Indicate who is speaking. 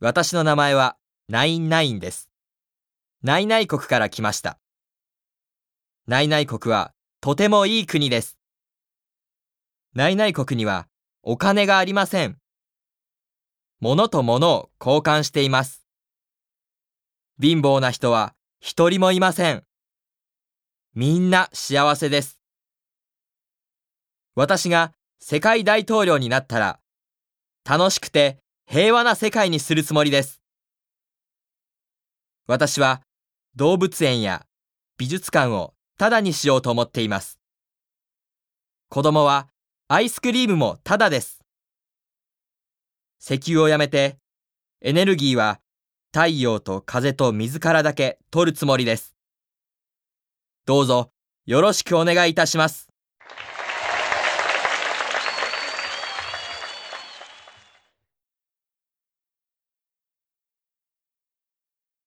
Speaker 1: 私の名前はナインナインです。ナイナイ国から来ました。ナイナイ国はとてもいい国です。ナイナイ国にはお金がありません。物と物を交換しています。貧乏な人は一人もいません。みんな幸せです。私が世界大統領になったら、楽しくて平和な世界にするつもりです。私は動物園や美術館をタダにしようと思っています。子供はアイスクリームもタダです。石油をやめて、エネルギーは太陽と風と水からだけ取るつもりです。どうぞよろしくお願いいたします。